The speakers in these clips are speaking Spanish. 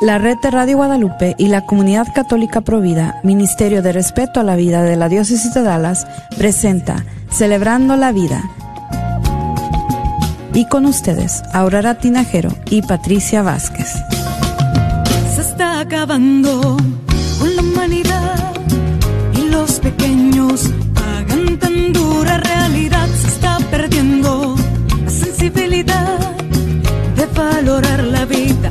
La red de Radio Guadalupe y la Comunidad Católica Provida, Ministerio de Respeto a la Vida de la Diócesis de Dallas, presenta Celebrando la Vida. Y con ustedes, Aurora Tinajero y Patricia Vázquez. Se está acabando con la humanidad y los pequeños pagan tan dura realidad. Se está perdiendo la sensibilidad de valorar la vida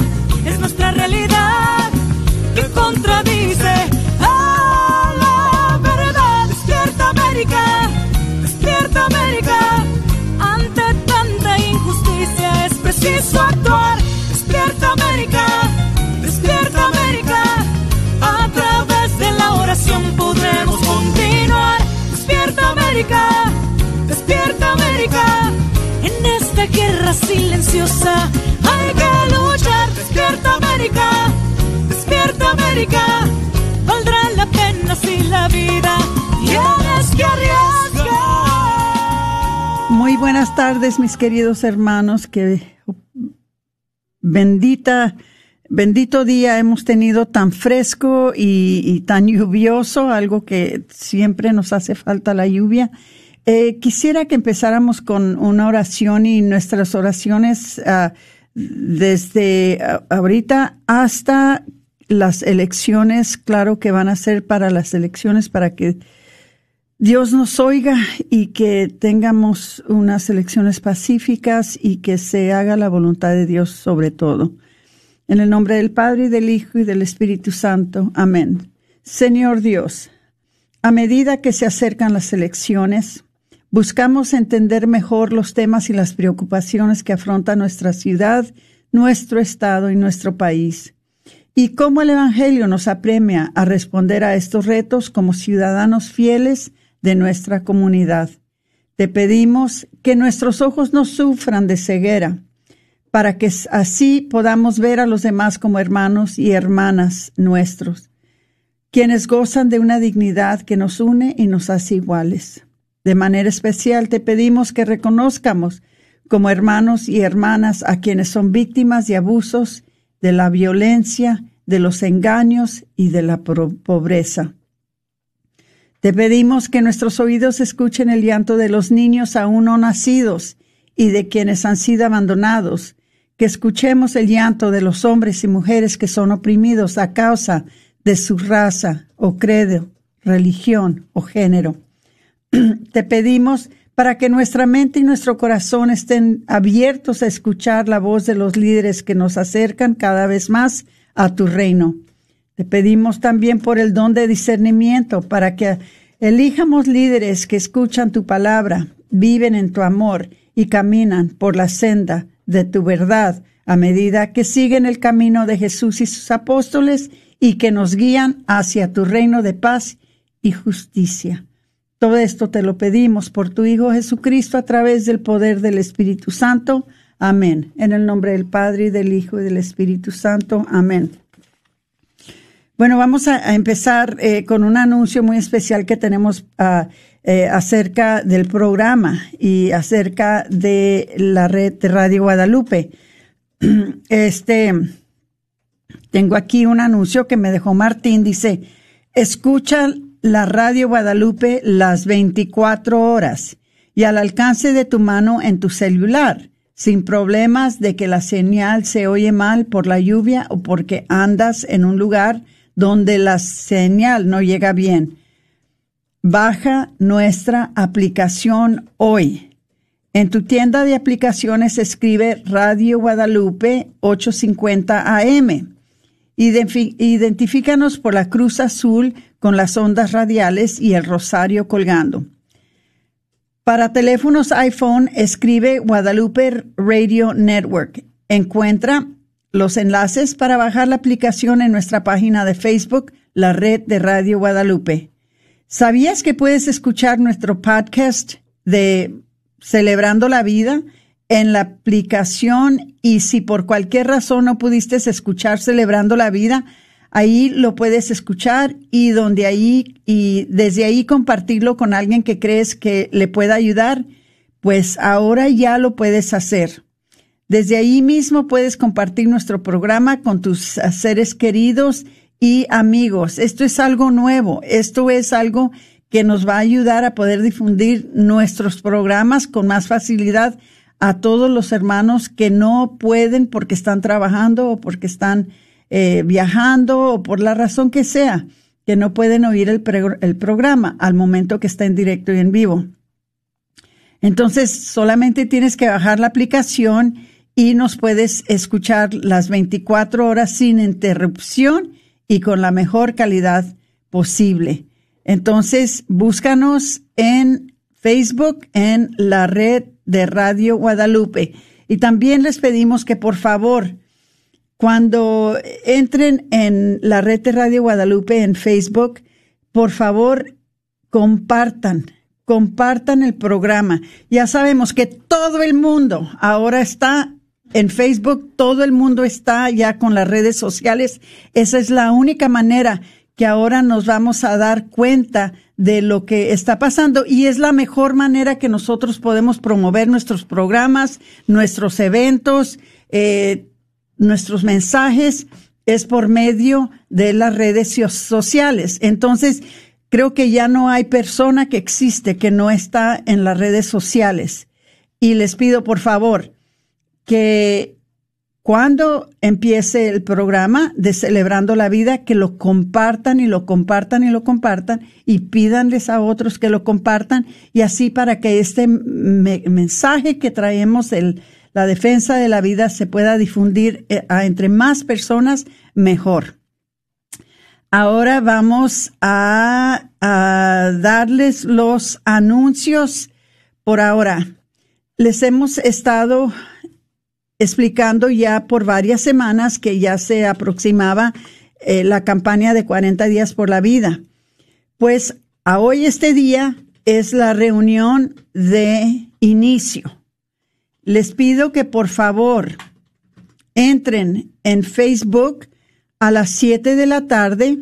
América! ¡Despierta América! En esta guerra silenciosa hay que luchar. ¡Despierta América! ¡Despierta América! Valdrá la pena si la vida tienes que arriesgar. Muy buenas tardes, mis queridos hermanos, que bendita, bendito día hemos tenido tan fresco y, tan lluvioso, algo que siempre nos hace falta la lluvia. Eh, quisiera que empezáramos con una oración y nuestras oraciones ah, desde ah, ahorita hasta las elecciones, claro que van a ser para las elecciones, para que Dios nos oiga y que tengamos unas elecciones pacíficas y que se haga la voluntad de Dios sobre todo. En el nombre del Padre y del Hijo y del Espíritu Santo. Amén. Señor Dios, a medida que se acercan las elecciones, buscamos entender mejor los temas y las preocupaciones que afronta nuestra ciudad, nuestro estado y nuestro país y cómo el Evangelio nos apremia a responder a estos retos como ciudadanos fieles de nuestra comunidad. Te pedimos que nuestros ojos no sufran de ceguera, para que así podamos ver a los demás como hermanos y hermanas nuestros, quienes gozan de una dignidad que nos une y nos hace iguales. De manera especial te pedimos que reconozcamos como hermanos y hermanas a quienes son víctimas de abusos de la violencia, de los engaños y de la pobreza. Te pedimos que nuestros oídos escuchen el llanto de los niños aún no nacidos y de quienes han sido abandonados, que escuchemos el llanto de los hombres y mujeres que son oprimidos a causa de su raza o credo, religión o género. Te pedimos para que nuestra mente y nuestro corazón estén abiertos a escuchar la voz de los líderes que nos acercan cada vez más a tu reino. Te pedimos también por el don de discernimiento para que elijamos líderes que escuchan tu palabra, viven en tu amor y caminan por la senda de tu verdad a medida que siguen el camino de Jesús y sus apóstoles y que nos guían hacia tu reino de paz y justicia. Todo esto te lo pedimos por tu Hijo Jesucristo a través del poder del Espíritu Santo. Amén. En el nombre del Padre y del Hijo y del Espíritu Santo. Amén. Bueno, vamos a, empezar eh, con un anuncio muy especial que tenemos ah, eh, acerca del programa y acerca de la red de Radio Guadalupe. Este, tengo aquí un anuncio que me dejó Martín. Dice, escucha la Radio Guadalupe las 24 horas y al alcance de tu mano en tu celular, sin problemas de que la señal se oye mal por la lluvia o porque andas en un lugar donde la señal no llega bien. Baja nuestra aplicación hoy. En tu tienda de aplicaciones escribe Radio Guadalupe 850 AM Identifícanos por la cruz azul con las ondas radiales y el rosario colgando. Para teléfonos iPhone, escribe Guadalupe Radio Network. Encuentra los enlaces para bajar la aplicación en nuestra página de Facebook, la red de Radio Guadalupe. ¿Sabías que puedes escuchar nuestro podcast de Celebrando la Vida en la aplicación y si por cualquier razón no pudiste escuchar Celebrando la Vida, ahí lo puedes escuchar y donde ahí y desde ahí compartirlo con alguien que crees que le pueda ayudar, pues ahora ya lo puedes hacer. Desde ahí mismo puedes compartir nuestro programa con tus seres queridos y amigos. Esto es algo nuevo, esto es algo que nos va a ayudar a poder difundir nuestros programas con más facilidad a todos los hermanos que no pueden porque están trabajando o porque están eh, viajando o por la razón que sea, que no pueden oír el, el programa al momento que está en directo y en vivo. Entonces, solamente tienes que bajar la aplicación y nos puedes escuchar las 24 horas sin interrupción y con la mejor calidad posible. Entonces, búscanos en Facebook, en la red de Radio Guadalupe. Y también les pedimos que por favor cuando entren en la red de Radio Guadalupe en Facebook, por favor, compartan, compartan el programa. Ya sabemos que todo el mundo ahora está en Facebook, todo el mundo está ya con las redes sociales. Esa es la única manera que ahora nos vamos a dar cuenta de lo que está pasando y es la mejor manera que nosotros podemos promover nuestros programas, nuestros eventos, eh, nuestros mensajes es por medio de las redes sociales. Entonces, creo que ya no hay persona que existe que no está en las redes sociales. Y les pido, por favor, que cuando empiece el programa de Celebrando la Vida, que lo compartan y lo compartan y lo compartan y pídanles a otros que lo compartan y así para que este mensaje que traemos el la defensa de la vida se pueda difundir eh, entre más personas, mejor. Ahora vamos a darles los anuncios por ahora. Les hemos estado explicando ya por varias semanas que ya se aproximaba eh, la campaña de 40 días por la vida. Pues a hoy este día es la reunión de inicio les pido que por favor entren en Facebook a las 7 de la tarde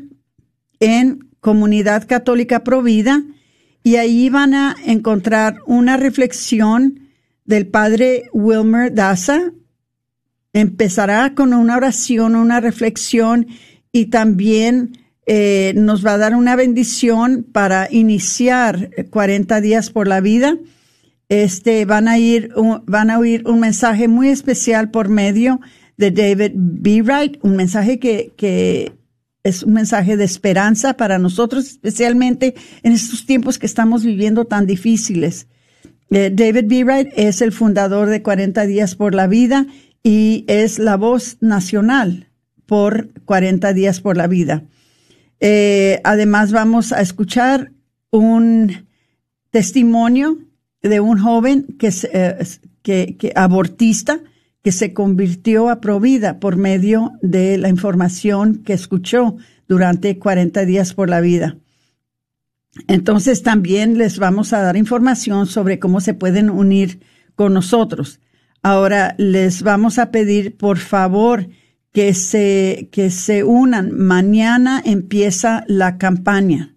en Comunidad Católica Provida y ahí van a encontrar una reflexión del padre Wilmer Daza. Empezará con una oración, una reflexión y también eh, nos va a dar una bendición para iniciar 40 días por la vida este, van a ir, van a oír un mensaje muy especial por medio de David B. Wright, un mensaje que, es un mensaje de esperanza para nosotros, especialmente en estos tiempos que estamos viviendo tan difíciles. Eh, David B. Wright es el fundador de 40 días por la vida y es la voz nacional por 40 días por la vida. Eh, además vamos a escuchar un testimonio de un joven que, eh, que, abortista que se convirtió a Provida por medio de la información que escuchó durante 40 días por la vida. Entonces también les vamos a dar información sobre cómo se pueden unir con nosotros. Ahora les vamos a pedir, por favor, que se, que se unan. Mañana empieza la campaña.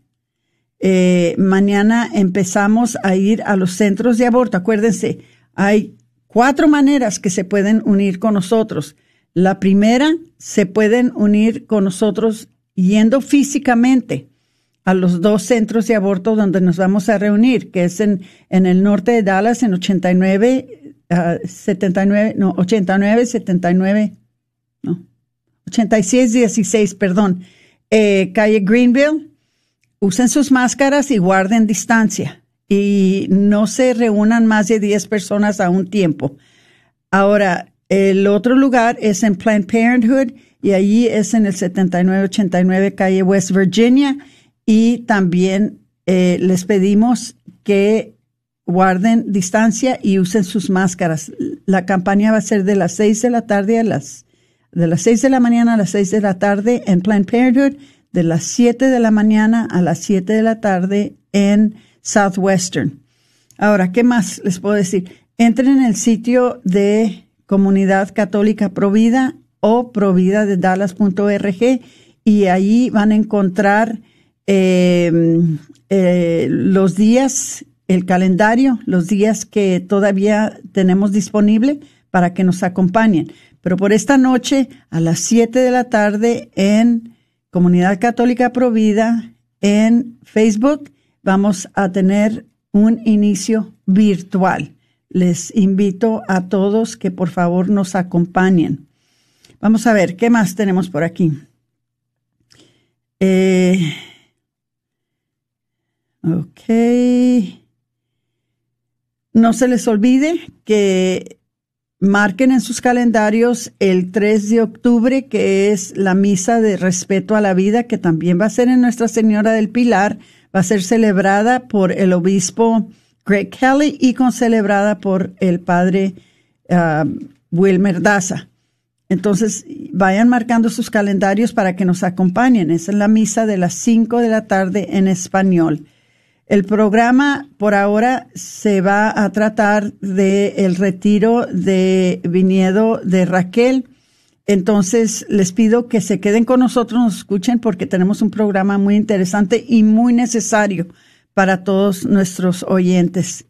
Eh, mañana empezamos a ir a los centros de aborto. Acuérdense, hay cuatro maneras que se pueden unir con nosotros. La primera, se pueden unir con nosotros yendo físicamente a los dos centros de aborto donde nos vamos a reunir, que es en, en el norte de Dallas, en 89, 79, no, 89, 79, no, 86, 16, perdón, eh, calle Greenville, usen sus máscaras y guarden distancia y no se reúnan más de 10 personas a un tiempo. Ahora, el otro lugar es en Planned Parenthood y allí es en el 7989 calle West Virginia y también eh, les pedimos que guarden distancia y usen sus máscaras. La campaña va a ser de las 6 de la tarde a las de las 6 de la mañana a las 6 de la tarde en Planned Parenthood, de las 7 de la mañana a las 7 de la tarde en Southwestern. Ahora, ¿qué más les puedo decir? Entren en el sitio de Comunidad Católica Provida o provida de Dallas.org y ahí van a encontrar em, eh, los días, el calendario, los días que todavía tenemos disponible para que nos acompañen. Pero por esta noche, a las 7 de la tarde, en Comunidad Católica Provida, en Facebook, vamos a tener un inicio virtual. Les invito a todos que por favor nos acompañen. Vamos a ver, ¿qué más tenemos por aquí? Eh, ok. No se les olvide que marquen en sus calendarios el 3 de octubre, que es la misa de respeto a la vida, que también va a ser en Nuestra Señora del Pilar. Va a ser celebrada por el obispo Greg Kelly y concelebrada por el padre ah, Wilmer Daza. Entonces, vayan marcando sus calendarios para que nos acompañen. Es en la misa de las 5 de la tarde en español. El programa por ahora se va a tratar de el retiro de viñedo de Raquel. Entonces, les pido que se queden con nosotros, nos escuchen porque tenemos un programa muy interesante y muy necesario para todos nuestros oyentes.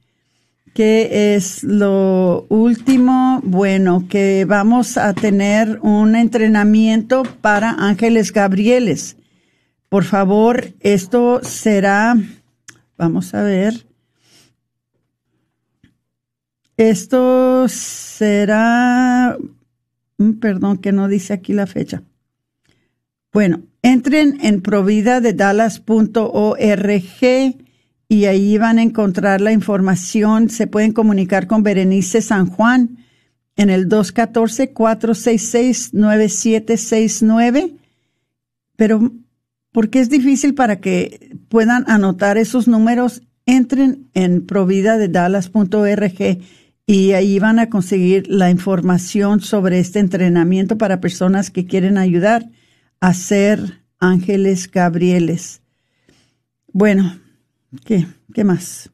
¿Qué es lo último? Bueno, que vamos a tener un entrenamiento para ángeles gabrieles. Por favor, esto será, vamos a ver, esto será, mm, perdón que no dice aquí la fecha. Bueno, entren en providadedallas.org y ahí van a encontrar la información. Se pueden comunicar con Berenice San Juan en el 214-466-9769. Pero, porque es difícil para que puedan anotar esos números, entren en providadedallas.org y ahí van a conseguir la información sobre este entrenamiento para personas que quieren ayudar a ser ángeles gabrieles. Bueno, ¿Qué? ¿Qué más?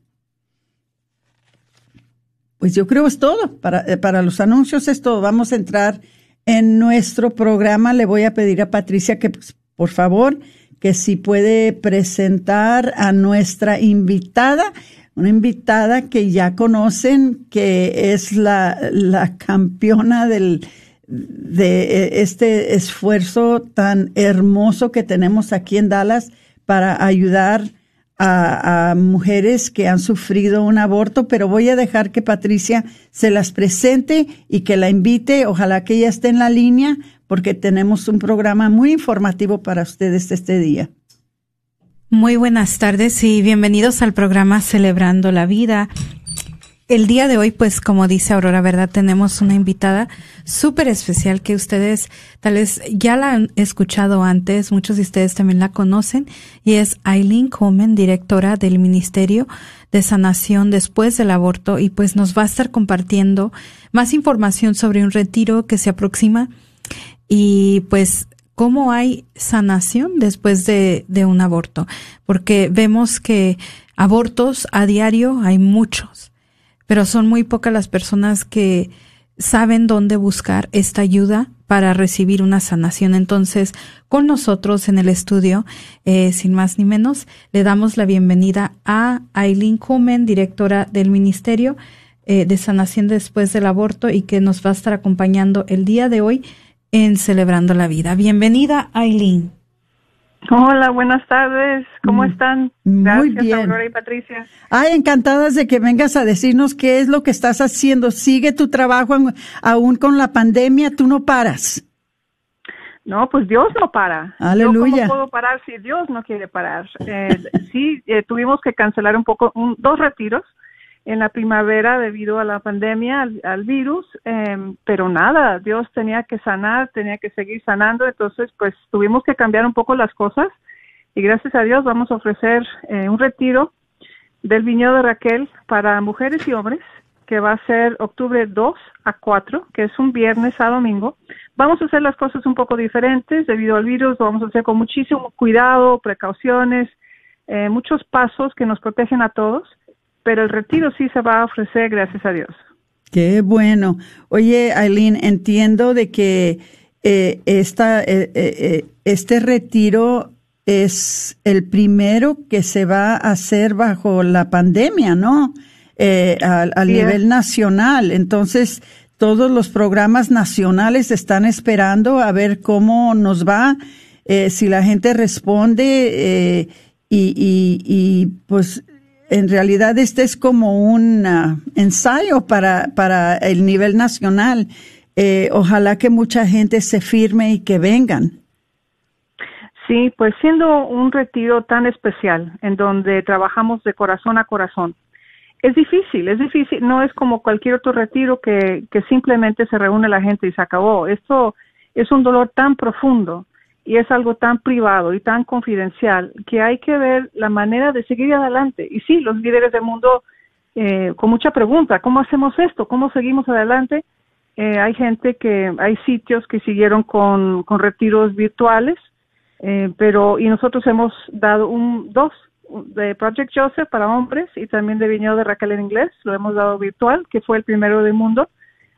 Pues yo creo es todo. Para, eh, para los anuncios es todo. Vamos a entrar en nuestro programa. Le voy a pedir a Patricia que, pues, por favor, que si puede presentar a nuestra invitada, una invitada que ya conocen, que es la, la campeona del, de eh, este esfuerzo tan hermoso que tenemos aquí en Dallas para ayudar a, mujeres que han sufrido un aborto, pero voy a dejar que Patricia se las presente y que la invite. Ojalá que ella esté en la línea porque tenemos un programa muy informativo para ustedes este día. Muy buenas tardes y bienvenidos al programa Celebrando la Vida. El día de hoy, pues como dice Aurora, ¿verdad? Tenemos una invitada súper especial que ustedes tal vez ya la han escuchado antes, muchos de ustedes también la conocen, y es Eileen Coleman, directora del Ministerio de Sanación después del aborto, y pues nos va a estar compartiendo más información sobre un retiro que se aproxima y pues cómo hay sanación después de, de un aborto, porque vemos que abortos a diario hay muchos pero son muy pocas las personas que saben dónde buscar esta ayuda para recibir una sanación. Entonces, con nosotros en el estudio, eh, sin más ni menos, le damos la bienvenida a Aileen Kumen, directora del Ministerio eh, de Sanación después del aborto y que nos va a estar acompañando el día de hoy en Celebrando la Vida. Bienvenida, Aileen. Hola, buenas tardes. ¿Cómo mm, están? Muy bien. Aurora y Patricia. Ay, encantadas de que vengas a decirnos qué es lo que estás haciendo. Sigue tu trabajo aún con la pandemia, tú no paras. No, pues Dios no para. Aleluya. ¿Cómo puedo parar si Dios no quiere parar? Eh, sí, eh, tuvimos que cancelar un poco, dos retiros en la primavera debido a la pandemia, al, virus, em, pero nada, Dios tenía que sanar, tenía que seguir sanando, entonces pues tuvimos que cambiar un poco las cosas y gracias a Dios vamos a ofrecer eh, un retiro del viñedo Raquel para mujeres y hombres que va a ser octubre 2 a 4, que es un viernes a domingo. Vamos a hacer las cosas un poco diferentes debido al virus, lo vamos a hacer con muchísimo cuidado, precauciones, eh, muchos pasos que nos protegen a todos pero el retiro sí se va a ofrecer, gracias a Dios. Qué bueno. Oye, Aileen, entiendo de que eh, esta, eh, eh, este retiro es el primero que se va a hacer bajo la pandemia, ¿no? a, nivel nacional. Entonces, todos los programas nacionales están esperando a ver cómo nos va, si la gente responde y, y, y pues en realidad este es como un ah, ensayo para, para el nivel nacional. Eh, ojalá que mucha gente se firme y que vengan. Sí, pues siendo un retiro tan especial en donde trabajamos de corazón a corazón, es difícil, es difícil, no es como cualquier otro retiro que, que simplemente se reúne la gente y se acabó. Esto es un dolor tan profundo y es algo tan privado y tan confidencial que hay que ver la manera de seguir adelante. Y sí, los líderes del mundo eh, con mucha pregunta, ¿cómo hacemos esto? ¿Cómo seguimos adelante? Eh, hay gente que, hay sitios que siguieron con, con retiros virtuales, eh, pero, y nosotros hemos dado un, dos, de Project Joseph para hombres y también de Viñedo de Raquel en inglés, lo hemos dado virtual, que fue el primero del mundo,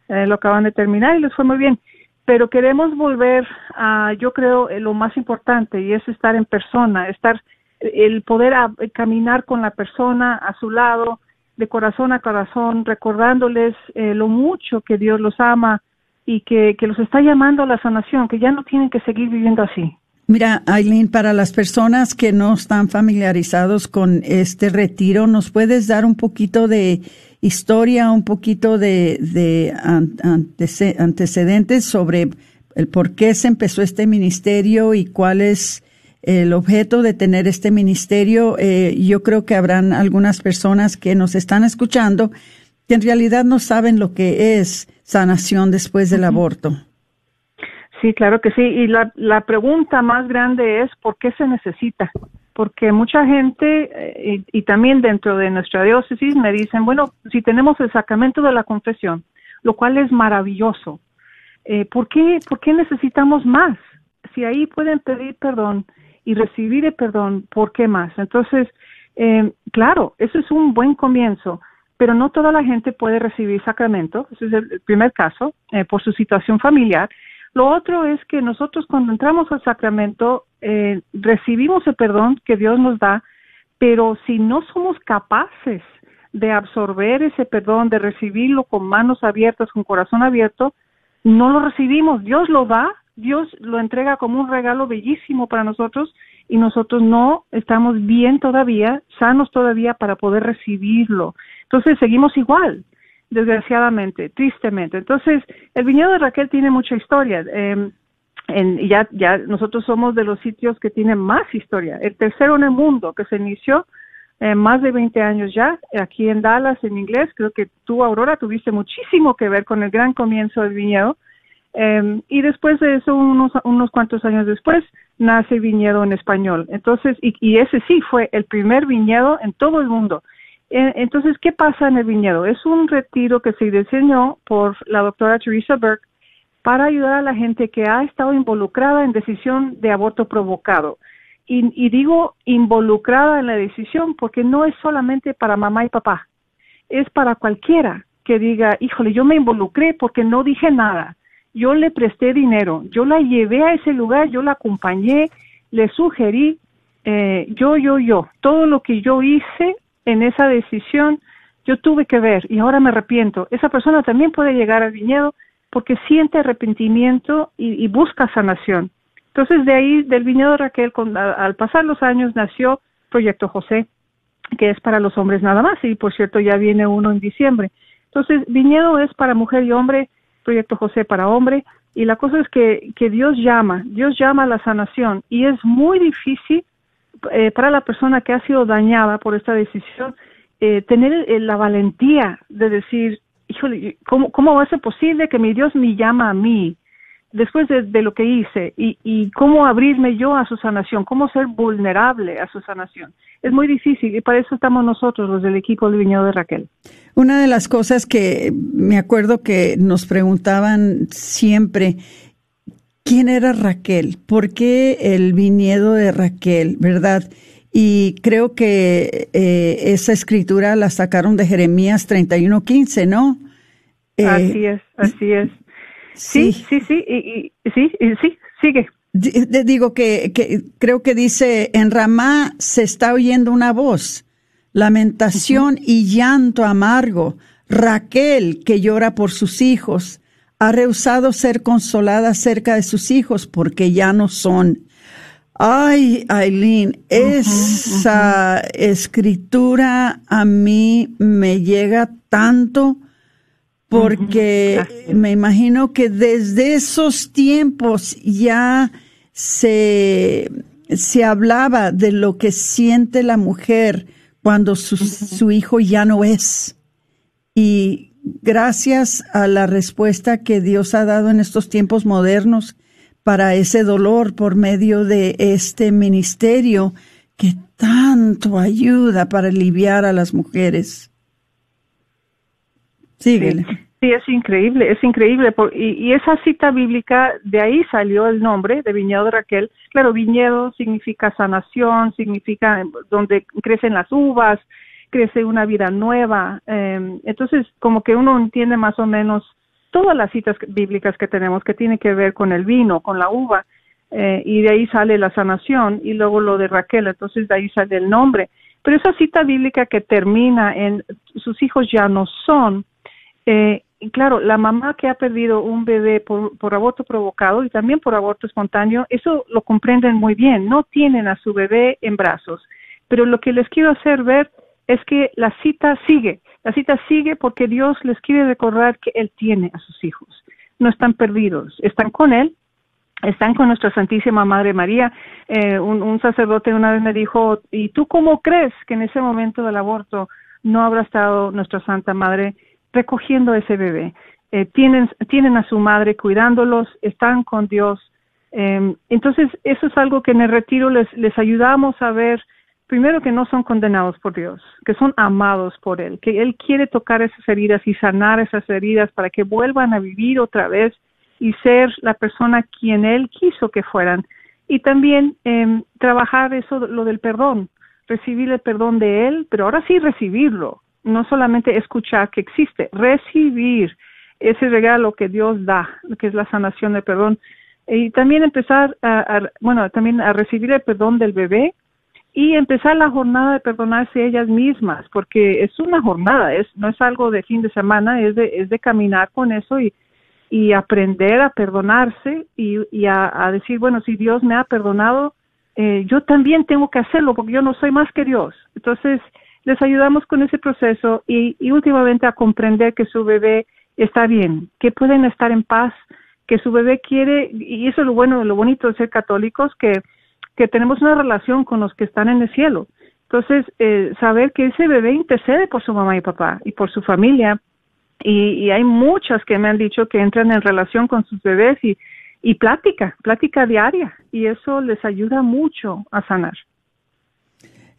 lo acaban de terminar y les fue muy bien pero queremos volver a, yo creo, eh, lo más importante y es estar en persona, estar, el poder caminar con la persona a su lado, de corazón a corazón, recordándoles eh, lo mucho que Dios los ama y que, que los está llamando a la sanación, que ya no tienen que seguir viviendo así. Mira, Aileen, para las personas que no están familiarizados con este retiro, ¿nos puedes dar un poquito de historia, un poquito de, de antecedentes sobre el por qué se empezó este ministerio y cuál es el objeto de tener este ministerio? Eh, yo creo que habrán algunas personas que nos están escuchando que en realidad no saben lo que es sanación después del aborto. Sí, claro que sí. Y la, la pregunta más grande es, ¿por qué se necesita? Porque mucha gente, eh, y, también dentro de nuestra diócesis, me dicen, bueno, si tenemos el sacramento de la confesión, lo cual es maravilloso, eh, ¿por, qué, ¿por qué necesitamos más? Si ahí pueden pedir perdón y recibir el perdón, ¿por qué más? Entonces, eh, claro, eso es un buen comienzo, pero no toda la gente puede recibir sacramento, ese es el primer caso, por su situación familiar, lo otro es que nosotros cuando entramos al sacramento eh, recibimos el perdón que Dios nos da, pero si no somos capaces de absorber ese perdón, de recibirlo con manos abiertas, con corazón abierto, no lo recibimos. Dios lo da, Dios lo entrega como un regalo bellísimo para nosotros y nosotros no estamos bien todavía, sanos todavía para poder recibirlo. Entonces seguimos igual desgraciadamente, tristemente. Entonces, el viñedo de Raquel tiene mucha historia. Eh, en, ya, ya nosotros somos de los sitios que tienen más historia. El tercero en el mundo que se inició eh, más de 20 años ya, aquí en Dallas, en inglés. Creo que tú, Aurora, tuviste muchísimo que ver con el gran comienzo del viñedo. Eh, y después de eso, unos, unos cuantos años después, nace viñedo en español. Entonces, y, y ese sí fue el primer viñedo en todo el mundo. Eh, entonces, ¿qué pasa en el viñedo? Es un retiro que se diseñó por la doctora Teresa Burke para ayudar a la gente que ha estado involucrada en decisión de aborto provocado. Y, digo involucrada en la decisión porque no es solamente para mamá y papá, es para cualquiera que diga, híjole, yo me involucré porque no dije nada, yo le presté dinero, yo la llevé a ese lugar, yo la acompañé, le sugerí, eh, yo, yo, yo, todo lo que yo hice en esa decisión yo tuve que ver y ahora me arrepiento. Esa persona también puede llegar al viñedo porque siente arrepentimiento y, busca sanación. Entonces, de ahí, del viñedo Raquel, al pasar los años, nació Proyecto José, que es para los hombres nada más, y por cierto, ya viene uno en diciembre. Entonces, viñedo es para mujer y hombre, Proyecto José para hombre, y la cosa es que, que Dios llama, Dios llama a la sanación, y es muy difícil eh, para la persona que ha sido dañada por esta decisión eh, tener eh, la valentía de decir, híjole, ¿cómo, ¿cómo va a ser posible que mi Dios me llama a mí? después de, lo que hice y, y, cómo abrirme yo a su sanación, cómo ser vulnerable a su sanación. Es muy difícil y para eso estamos nosotros, los del equipo del viñedo de Raquel. Una de las cosas que me acuerdo que nos preguntaban siempre, ¿quién era Raquel? ¿Por qué el viñedo de Raquel? ¿Verdad? Y creo que eh, esa escritura la sacaron de Jeremías 31:15, ¿no? Eh, así es, así es. Sí, sí, sí, y, sí, sí, sigue. digo que, que, creo que dice, en Ramá se está oyendo una voz, lamentación y llanto amargo. Raquel, que llora por sus hijos, ha rehusado ser consolada cerca de sus hijos porque ya no son. Ay, Aileen, esa escritura a mí me llega tanto porque me imagino que desde esos tiempos ya se, se hablaba de lo que siente la mujer cuando su, su hijo ya no es. Y gracias a la respuesta que Dios ha dado en estos tiempos modernos para ese dolor por medio de este ministerio que tanto ayuda para aliviar a las mujeres. Síguele. Sí. es increíble, es increíble. y, esa cita bíblica, de ahí salió el nombre de viñedo de Raquel. Claro, viñedo significa sanación, significa donde crecen las uvas, crece una vida nueva. Em, entonces, como que uno entiende más o menos todas las citas bíblicas que tenemos que tienen que ver con el vino, con la uva. Eh, y de ahí sale la sanación y luego lo de Raquel, entonces de ahí sale el nombre. Pero esa cita bíblica que termina en sus hijos ya no son, eh, y claro, la mamá que ha perdido un bebé por, aborto provocado y también por aborto espontáneo, eso lo comprenden muy bien, no tienen a su bebé en brazos. Pero lo que les quiero hacer ver es que la cita sigue, la cita sigue porque Dios les quiere recordar que Él tiene a sus hijos. No están perdidos, están con Él, están con nuestra Santísima Madre María. Eh, un, sacerdote una vez me dijo, ¿y tú cómo crees que en ese momento del aborto no habrá estado nuestra Santa Madre? recogiendo ese bebé. Eh, tienen, a su madre cuidándolos, están con Dios. Eh, entonces, eso es algo que en el retiro les, les ayudamos a ver, primero que no son condenados por Dios, que son amados por Él, que Él quiere tocar esas heridas y sanar esas heridas para que vuelvan a vivir otra vez y ser la persona quien Él quiso que fueran. Y también eh, trabajar eso, lo del perdón, recibir el perdón de Él, pero ahora sí recibirlo, no solamente escuchar que existe, recibir ese regalo que Dios da, que es la sanación del perdón, y también empezar a, bueno, también a recibir el perdón del bebé y empezar la jornada de perdonarse ellas mismas, porque es una jornada, es no es algo de fin de semana, es de es de caminar con eso y y aprender a perdonarse y, y a, decir, bueno, si Dios me ha perdonado, eh, yo también tengo que hacerlo porque yo no soy más que Dios. Entonces, les ayudamos con ese proceso y, últimamente a comprender que su bebé está bien, que pueden estar en paz, que su bebé quiere, y eso es lo bueno, lo bonito de ser católicos, que, que tenemos una relación con los que están en el cielo. Entonces, eh, saber que ese bebé intercede por su mamá y papá y por su familia, y, y, hay muchas que me han dicho que entran en relación con sus bebés y, y plática, plática diaria, y eso les ayuda mucho a sanar.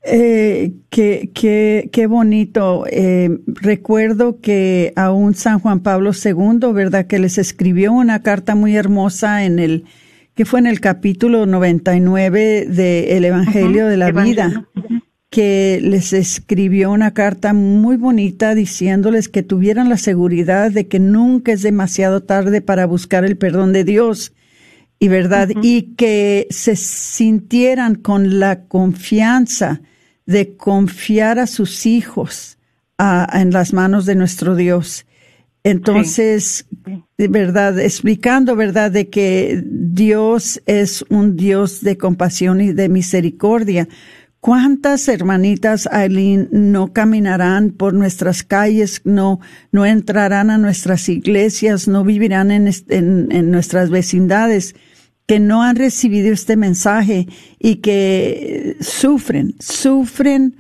Eh, qué, qué, qué bonito. Eh, recuerdo que aún San Juan Pablo II, ¿verdad? Que les escribió una carta muy hermosa en el, que fue en el capítulo 99 del Evangelio de la Vida, que les escribió una carta muy bonita diciéndoles que tuvieran la seguridad de que nunca es demasiado tarde para buscar el perdón de Dios y verdad, y que se sintieran con la confianza de confiar a sus hijos en las manos de nuestro Dios. Entonces, de verdad, explicando, ¿verdad?, de que Dios es un Dios de compasión y de misericordia. ¿Cuántas hermanitas, Aileen, no caminarán por nuestras calles, no, no entrarán a nuestras iglesias, no vivirán en, en nuestras vecindades? que no han recibido este mensaje y que sufren, sufren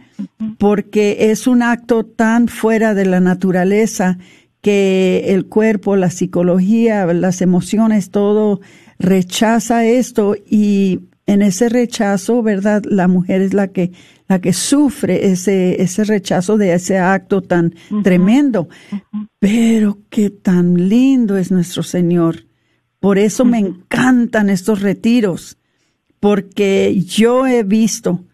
porque es un acto tan fuera de la naturaleza que el cuerpo, la psicología, las emociones, todo rechaza esto y en ese rechazo, ¿verdad? La mujer es la que la que sufre ese ese rechazo de ese acto tan tremendo. Pero qué tan lindo es nuestro Señor. Por eso me encantan estos retiros, porque yo he visto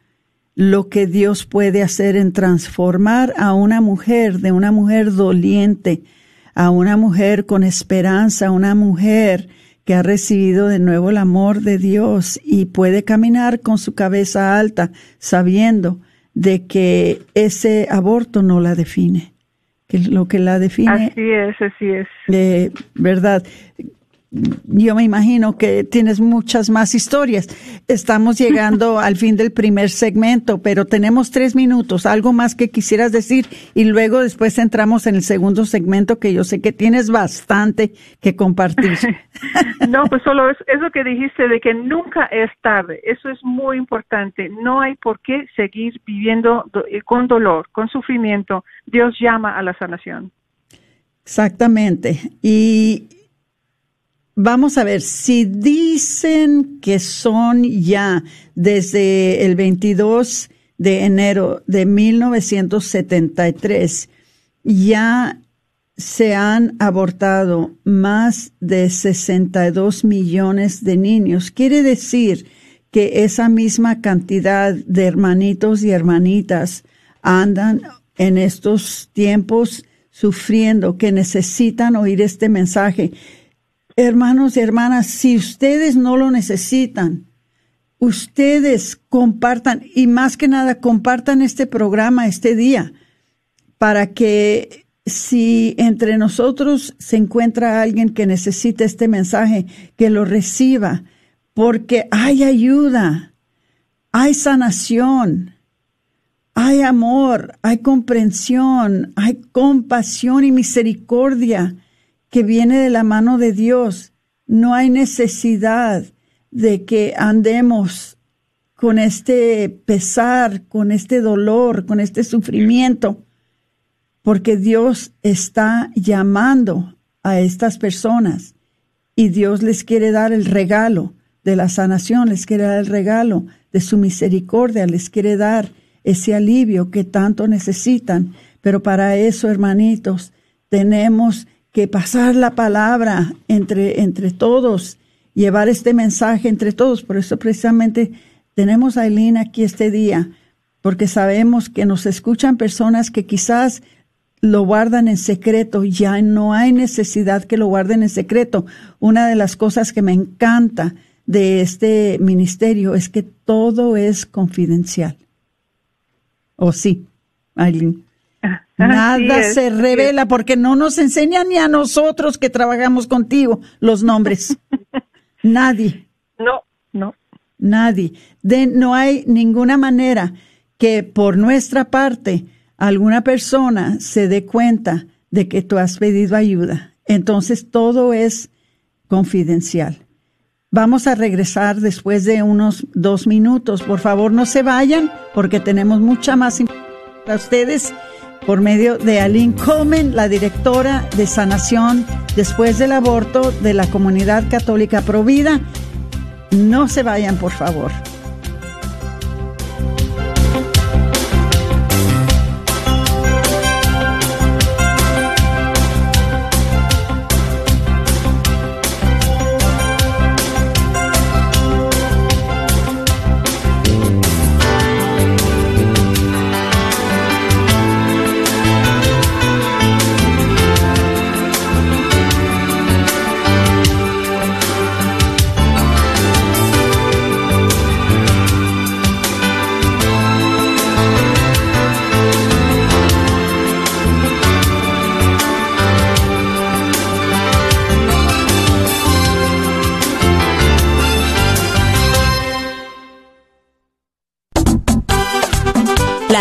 lo que Dios puede hacer en transformar a una mujer de una mujer doliente a una mujer con esperanza, una mujer que ha recibido de nuevo el amor de Dios y puede caminar con su cabeza alta, sabiendo de que ese aborto no la define, que lo que la define. Así es, así es. ¿Verdad? Yo me imagino que tienes muchas más historias. Estamos llegando al fin del primer segmento, pero tenemos tres minutos. ¿Algo más que quisieras decir? Y luego después entramos en el segundo segmento que yo sé que tienes bastante que compartir. no, pues solo es eso que dijiste de que nunca es tarde. Eso es muy importante. No hay por qué seguir viviendo con dolor, con sufrimiento. Dios llama a la sanación. Exactamente. Y Vamos a ver, si dicen que son ya desde el 22 de enero de 1973, ya se han abortado más de 62 millones de niños. Quiere decir que esa misma cantidad de hermanitos y hermanitas andan en estos tiempos sufriendo, que necesitan oír este mensaje hermanos y hermanas, si ustedes no lo necesitan, ustedes compartan y más que nada compartan este programa este día para que si entre nosotros se encuentra alguien que necesita este mensaje, que lo reciba, porque hay ayuda, hay sanación, hay amor, hay comprensión, hay compasión y misericordia que viene de la mano de Dios. No hay necesidad de que andemos con este pesar, con este dolor, con este sufrimiento, porque Dios está llamando a estas personas y Dios les quiere dar el regalo de la sanación, les quiere dar el regalo de su misericordia, les quiere dar ese alivio que tanto necesitan. Pero para eso, hermanitos, tenemos que pasar la palabra entre, entre todos, llevar este mensaje entre todos. Por eso precisamente tenemos a Eileen aquí este día, porque sabemos que nos escuchan personas que quizás lo guardan en secreto, ya no hay necesidad que lo guarden en secreto. Una de las cosas que me encanta de este ministerio es que todo es confidencial. ¿O sí, Aileen? Nada se revela porque no nos enseñan ni a nosotros que trabajamos contigo los nombres. Nadie. No, no. Nadie. De, no hay ninguna manera que por nuestra parte alguna persona se dé cuenta de que tú has pedido ayuda. Entonces todo es confidencial. Vamos a regresar después de unos dos minutos. Por favor, no se vayan porque tenemos mucha más información para ustedes por medio de Aline Coleman, la directora de sanación después del aborto de la comunidad católica Provida. No se vayan, por favor.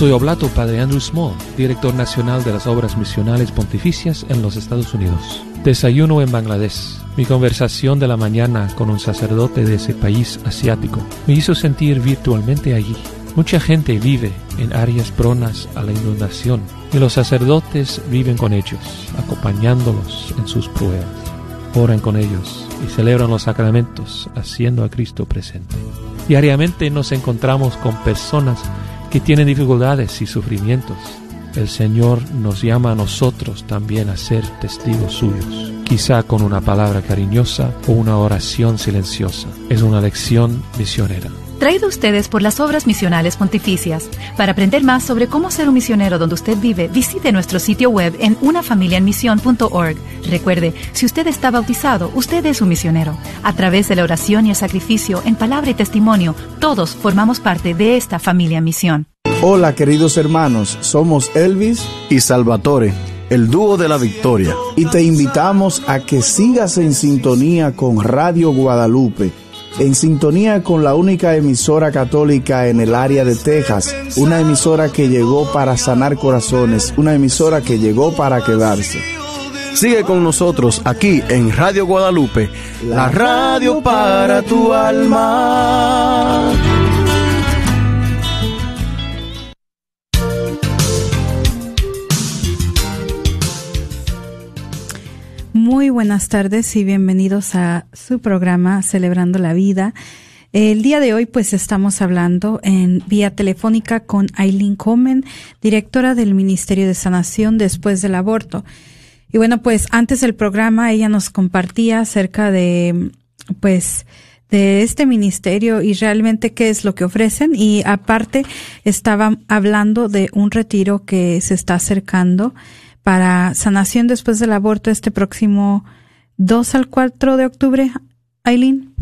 Soy Oblato Padre Andrew Small, director nacional de las obras misionales pontificias en los Estados Unidos. Desayuno en Bangladesh. Mi conversación de la mañana con un sacerdote de ese país asiático me hizo sentir virtualmente allí. Mucha gente vive en áreas pronas a la inundación y los sacerdotes viven con ellos, acompañándolos en sus pruebas. Oran con ellos y celebran los sacramentos, haciendo a Cristo presente. Diariamente nos encontramos con personas que tienen dificultades y sufrimientos. El Señor nos llama a nosotros también a ser testigos suyos, quizá con una palabra cariñosa o una oración silenciosa. Es una lección misionera. Traído ustedes por las obras misionales pontificias. Para aprender más sobre cómo ser un misionero donde usted vive, visite nuestro sitio web en unafamiliaenmisión.org. Recuerde, si usted está bautizado, usted es un misionero. A través de la oración y el sacrificio, en palabra y testimonio, todos formamos parte de esta familia misión. Hola queridos hermanos, somos Elvis y Salvatore, el dúo de la victoria, y te invitamos a que sigas en sintonía con Radio Guadalupe en sintonía con la única emisora católica en el área de Texas, una emisora que llegó para sanar corazones, una emisora que llegó para quedarse. Sigue con nosotros aquí en Radio Guadalupe, la radio para tu alma. Buenas tardes y bienvenidos a su programa Celebrando la Vida. El día de hoy pues estamos hablando en vía telefónica con Aileen Comen, directora del Ministerio de Sanación después del aborto. Y bueno, pues antes del programa ella nos compartía acerca de pues de este ministerio y realmente qué es lo que ofrecen y aparte estaba hablando de un retiro que se está acercando para sanación después del aborto este próximo 2 al 4 de octubre, Aileen.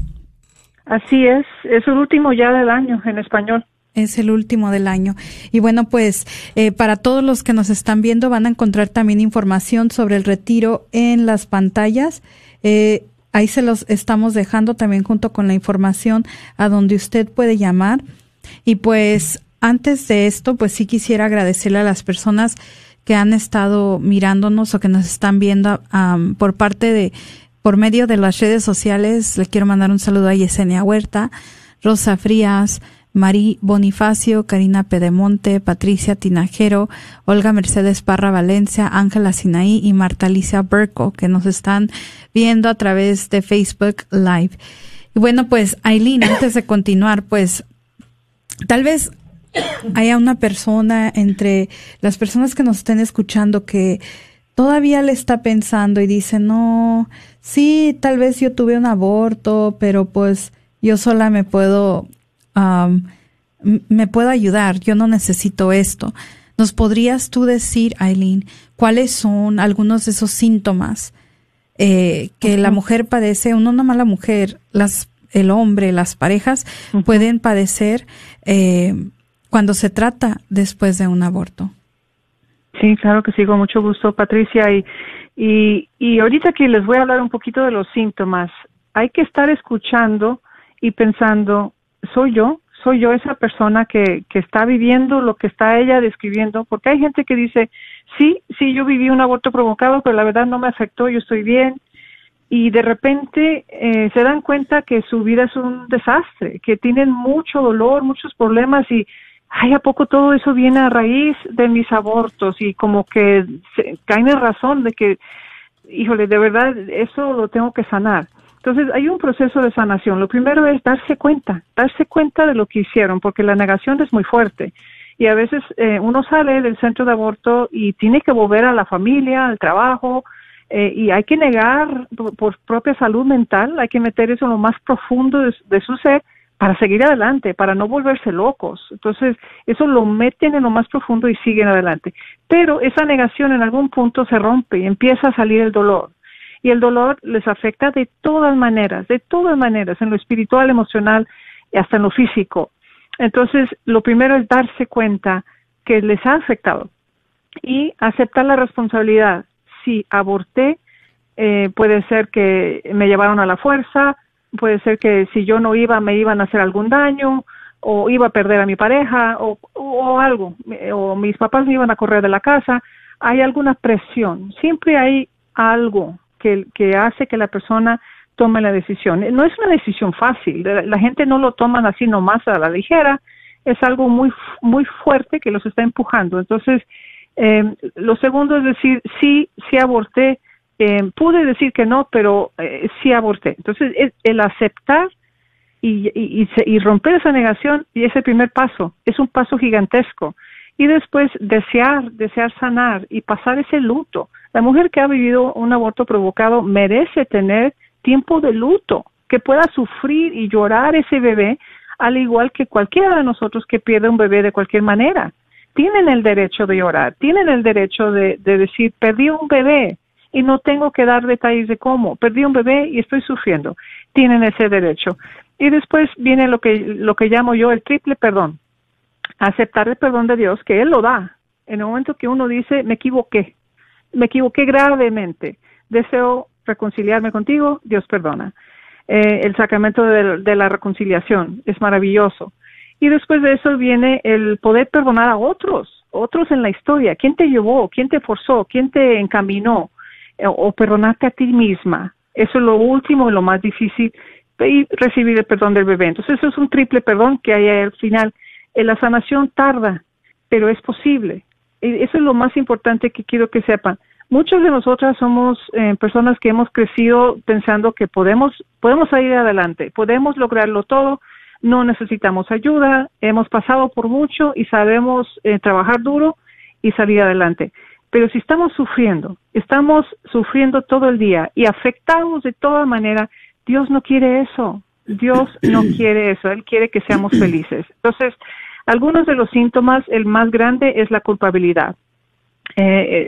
Así es, es el último ya del año en español. Es el último del año. Y bueno, pues eh, para todos los que nos están viendo van a encontrar también información sobre el retiro en las pantallas. Eh, ahí se los estamos dejando también junto con la información a donde usted puede llamar. Y pues antes de esto, pues sí quisiera agradecerle a las personas que han estado mirándonos o que nos están viendo por parte de, por medio de las redes sociales. Le quiero mandar un saludo a Yesenia Huerta, Rosa Frías, Marí Bonifacio, Karina Pedemonte, Patricia Tinajero, Olga Mercedes Parra Valencia, Ángela Sinaí y Marta Alicia Berco, que nos están viendo a través de Facebook Live. Y bueno, pues Aileen, antes de continuar, pues tal vez haya una persona entre las personas que nos estén escuchando que todavía le está pensando y dice, no, sí, tal vez yo tuve un aborto, pero pues yo sola me puedo, me puedo ayudar, yo no necesito esto. ¿Nos podrías tú decir, Aileen, cuáles son algunos de esos síntomas eh, que la mujer padece, o no nomás la mujer, las, el hombre, las parejas pueden padecer eh, cuando se trata después de un aborto. Sí, claro que sí, con mucho gusto, Patricia. Y, y, y ahorita que les voy a hablar un poquito de los síntomas, hay que estar escuchando y pensando, ¿soy yo? ¿Soy yo esa persona que, que está viviendo lo que está ella describiendo? Porque hay gente que dice, sí, sí, yo viví un aborto provocado, pero la verdad no me afectó, yo estoy bien. Y de repente eh, se dan cuenta que su vida es un desastre, que tienen mucho dolor, muchos problemas y ay, ¿a poco todo eso viene a raíz de mis abortos? Y como que se, caen en razón de que, híjole, de verdad, eso lo tengo que sanar. Entonces, hay un proceso de sanación. Lo primero es darse cuenta, darse cuenta de lo que hicieron, porque la negación es muy fuerte. Y a veces eh, uno sale del centro de aborto y tiene que volver a la familia, al trabajo, eh, y hay que negar por, propia salud mental, hay que meter eso en lo más profundo de su ser para seguir adelante, para no volverse locos. Entonces, eso lo meten en lo más profundo y siguen adelante. Pero esa negación en algún punto se rompe y empieza a salir el dolor. Y el dolor les afecta de todas maneras, de todas maneras, en lo espiritual, emocional y hasta en lo físico. Entonces, lo primero es darse cuenta que les ha afectado y aceptar la responsabilidad. Si aborté, eh, puede ser que me llevaron a la fuerza, puede ser que si yo no iba me iban a hacer algún daño o iba a perder a mi pareja o, o algo, o mis papás me iban a correr de la casa. Hay alguna presión, siempre hay algo que, que hace que la persona tome la decisión. No es una decisión fácil, la gente no lo toman así nomás a la ligera, es algo muy, muy fuerte que los está empujando. Entonces, eh, lo segundo es decir, sí, sí aborté, eh, pude decir que no, pero eh, sí aborté. Entonces, el aceptar y, y, y, romper esa negación y ese primer paso es un paso gigantesco. Y después desear, desear sanar y pasar ese luto. La mujer que ha vivido un aborto provocado merece tener tiempo de luto, que pueda sufrir y llorar ese bebé, al igual que cualquiera de nosotros que pierde un bebé de cualquier manera. Tienen el derecho de llorar, tienen el derecho de, de decir, perdí un bebé, y no tengo que dar detalles de cómo. Perdí un bebé y estoy sufriendo. Tienen ese derecho. Y después viene lo que, lo que llamo yo el triple perdón. Aceptar el perdón de Dios, que Él lo da. En el momento que uno dice, me equivoqué, me equivoqué gravemente, deseo reconciliarme contigo, Dios perdona. Eh, el sacramento de, de la reconciliación es maravilloso. Y después de eso viene el poder perdonar a otros, otros en la historia. ¿Quién te llevó? ¿Quién te forzó? ¿Quién te encaminó? O perdonarte a ti misma. Eso es lo último y lo más difícil, y recibir el perdón del bebé. Entonces, eso es un triple perdón que hay al final. En la sanación tarda, pero es posible. Eso es lo más importante que quiero que sepan. Muchas de nosotras somos eh, personas que hemos crecido pensando que podemos, podemos salir adelante, podemos lograrlo todo, no necesitamos ayuda, hemos pasado por mucho y sabemos eh, trabajar duro y salir adelante. Pero si estamos sufriendo, estamos sufriendo todo el día y afectados de toda manera, Dios no quiere eso. Dios no quiere eso. Él quiere que seamos felices. Entonces, algunos de los síntomas, el más grande es la culpabilidad. Eh,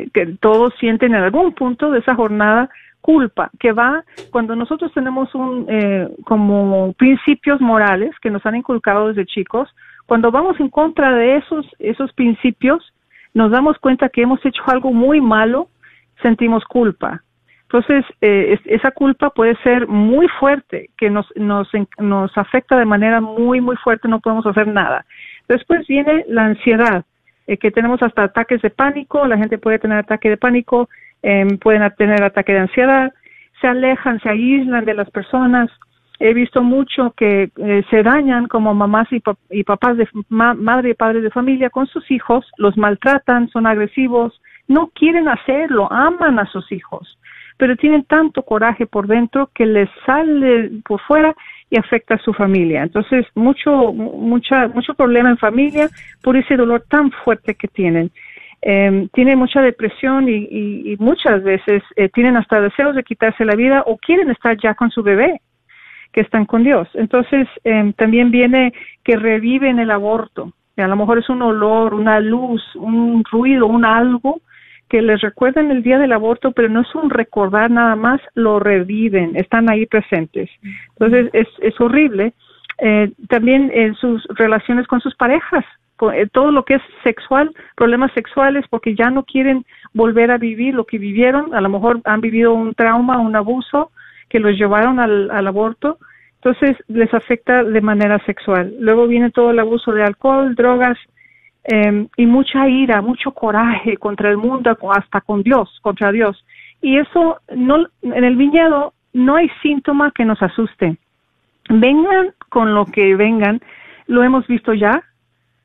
eh, que todos sienten en algún punto de esa jornada culpa, que va cuando nosotros tenemos un eh, como principios morales que nos han inculcado desde chicos, cuando vamos en contra de esos esos principios, nos damos cuenta que hemos hecho algo muy malo, sentimos culpa. Entonces, eh, esa culpa puede ser muy fuerte, que nos, nos, nos afecta de manera muy, muy fuerte, no podemos hacer nada. Después viene la ansiedad, eh, que tenemos hasta ataques de pánico, la gente puede tener ataque de pánico, eh, pueden tener ataque de ansiedad, se alejan, se aíslan de las personas, he visto mucho que eh, se dañan como mamás y, papás de madre y padres de familia con sus hijos, los maltratan, son agresivos, no quieren hacerlo, aman a sus hijos, pero tienen tanto coraje por dentro que les sale por fuera y afecta a su familia. Entonces, mucho, mucha, mucho problema en familia por ese dolor tan fuerte que tienen. Eh, tienen mucha depresión y, muchas veces eh, tienen hasta deseos de quitarse la vida o quieren estar ya con su bebé que están con Dios. Entonces, em, también viene que reviven el aborto. A lo mejor es un olor, una luz, un ruido, un algo que les recuerdan el día del aborto, pero no es un recordar nada más, lo reviven, están ahí presentes. Entonces, es, es horrible. Eh, también en sus relaciones con sus parejas, eh, todo lo que es sexual, problemas sexuales, porque ya no quieren volver a vivir lo que vivieron, a lo mejor han vivido un trauma, un abuso, que los llevaron al, aborto, entonces les afecta de manera sexual. Luego viene todo el abuso de alcohol, drogas em, y mucha ira, mucho coraje contra el mundo, hasta con Dios, contra Dios. Y eso no, en el viñedo no hay síntoma que nos asuste. Vengan con lo que vengan, lo hemos visto ya,